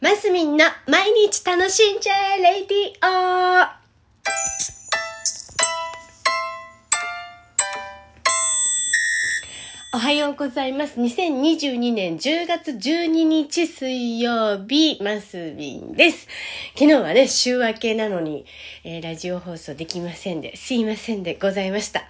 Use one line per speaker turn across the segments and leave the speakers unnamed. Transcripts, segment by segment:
マスミンの毎日楽しんじゃえレディオおはようございます。2022年10月12日水曜日、マスミンです。昨日はね、週明けなのに、えーラジオ放送できませんで、すいませんでございました。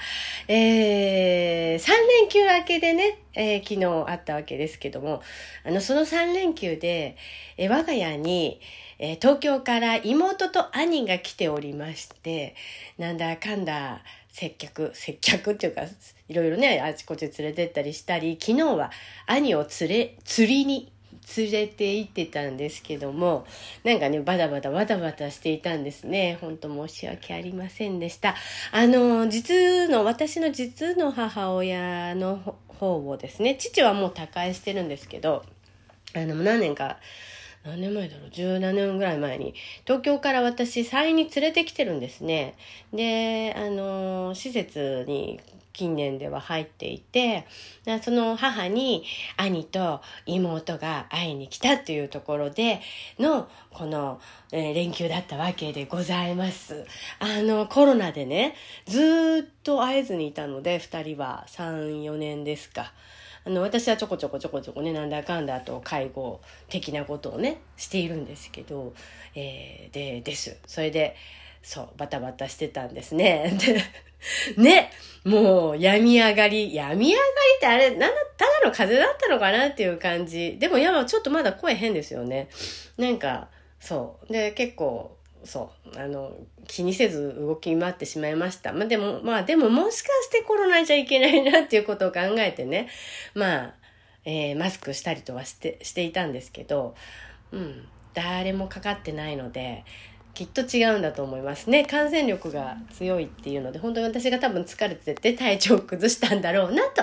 えー、3連休明けでね、えー昨日あったわけですけども、あの、その3連休で、えー我が家に、えー東京から妹と兄が来ておりまして、なんだかんだ、接客、接客っていうか、いろいろね、あちこち連れてったりしたり、昨日は兄を連れ、釣りに連れて行ってたんですけども、なんかね、バタバタバタバタしていたんですね。本当申し訳ありませんでした。あの、実の、私の実の母親の方をですね、父はもう他界してるんですけど、あの、何年か、何年前だろう？17年ぐらい前に。東京から私山陰に連れてきてるんですね。であの施設に近年では入っていてその母に兄と妹が会いに来たっていうところでのこの、連休だったわけでございます。あのコロナでねずっと会えずにいたので2人は34年ですか。あの私はちょこちょこちょこちょこねなんだかんだと介護的なことをねしているんですけど、えーでです。それでそうバタバタしてたんですね。でねもう病み上がり病み上がりってあれなんだただの風邪だったのかなっていう感じ。でもやばちょっとまだ声変ですよね。なんかそう。で結構そう。あの気にせず動き回ってしまいました。まあでもまあでももしかしてコロナじゃいけないなっていうことを考えてね。まあ、えーマスクしたりとはしてしていたんですけどうん。誰もかかってないのできっと違うんだと思いますね。感染力が強いっていうので本当に私が多分疲れてて体調を崩したんだろうなと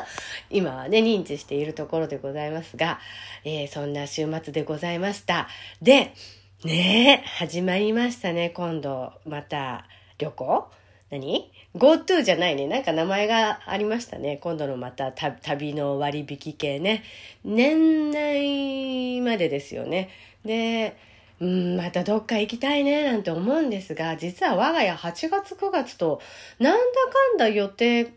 今はね認知しているところでございますが、えーそんな週末でございました。でねえ始まりましたね今度また旅行？何 ?GoTo じゃないね。なんか名前がありましたね。今度のまた旅の割引系ね。年内までですよね。で、うん、またどっか行きたいねなんて思うんですが、実は我が家8月9月となんだかんだ予定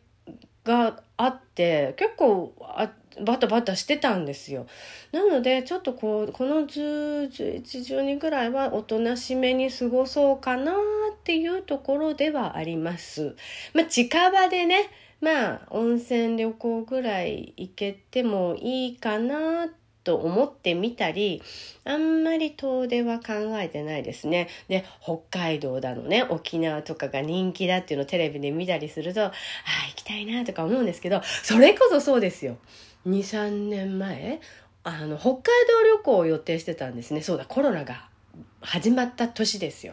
があって、結構あバタバタしてたんですよ。なので、ちょっとこう、この10、11、12ぐらいはおとなしめに過ごそうかなっていうところではあります。まあ、近場でね、まあ、温泉旅行ぐらい行けてもいいかなと思ってみたり、あんまり遠出は考えてないですね。で、北海道だのね、沖縄とかが人気だっていうのをテレビで見たりすると、ああ、行きたいなとか思うんですけど、それこそそうですよ。2、3年前、あの、北海道旅行を予定してたんですね。そうだ、コロナが始まった年ですよ。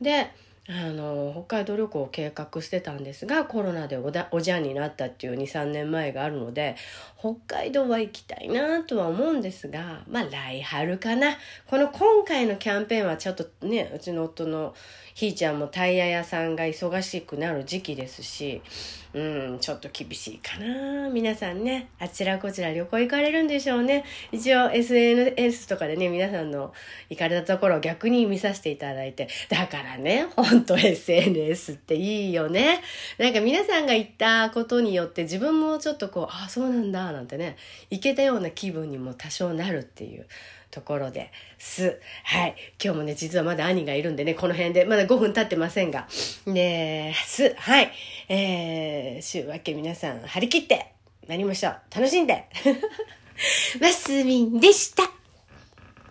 で、あの、北海道旅行を計画してたんですが、コロナでおだおじゃんになったっていう2、3年前があるので、北海道は行きたいなとは思うんですが、まあ来春かな。この今回のキャンペーンはちょっとね、うちの夫のひーちゃんもタイヤ屋さんが忙しくなる時期ですし、うん、ちょっと厳しいかな。皆さんね、あちらこちら旅行行かれるんでしょうね。一応 SNS とかでね、皆さんの行かれたところを逆に見させていただいて。だからね、ほんと SNS っていいよね。なんか皆さんが行ったことによって自分もちょっとこう、あ、そうなんだ、なんてね、行けたような気分にも多少なるっていう。ところです。はい。今日もね、実はまだ兄がいるんでね、この辺で、まだ5分経ってませんが。で、す。はい。えー、週明け皆さん、張り切って、なりましょう。楽しんで。マスミンでした。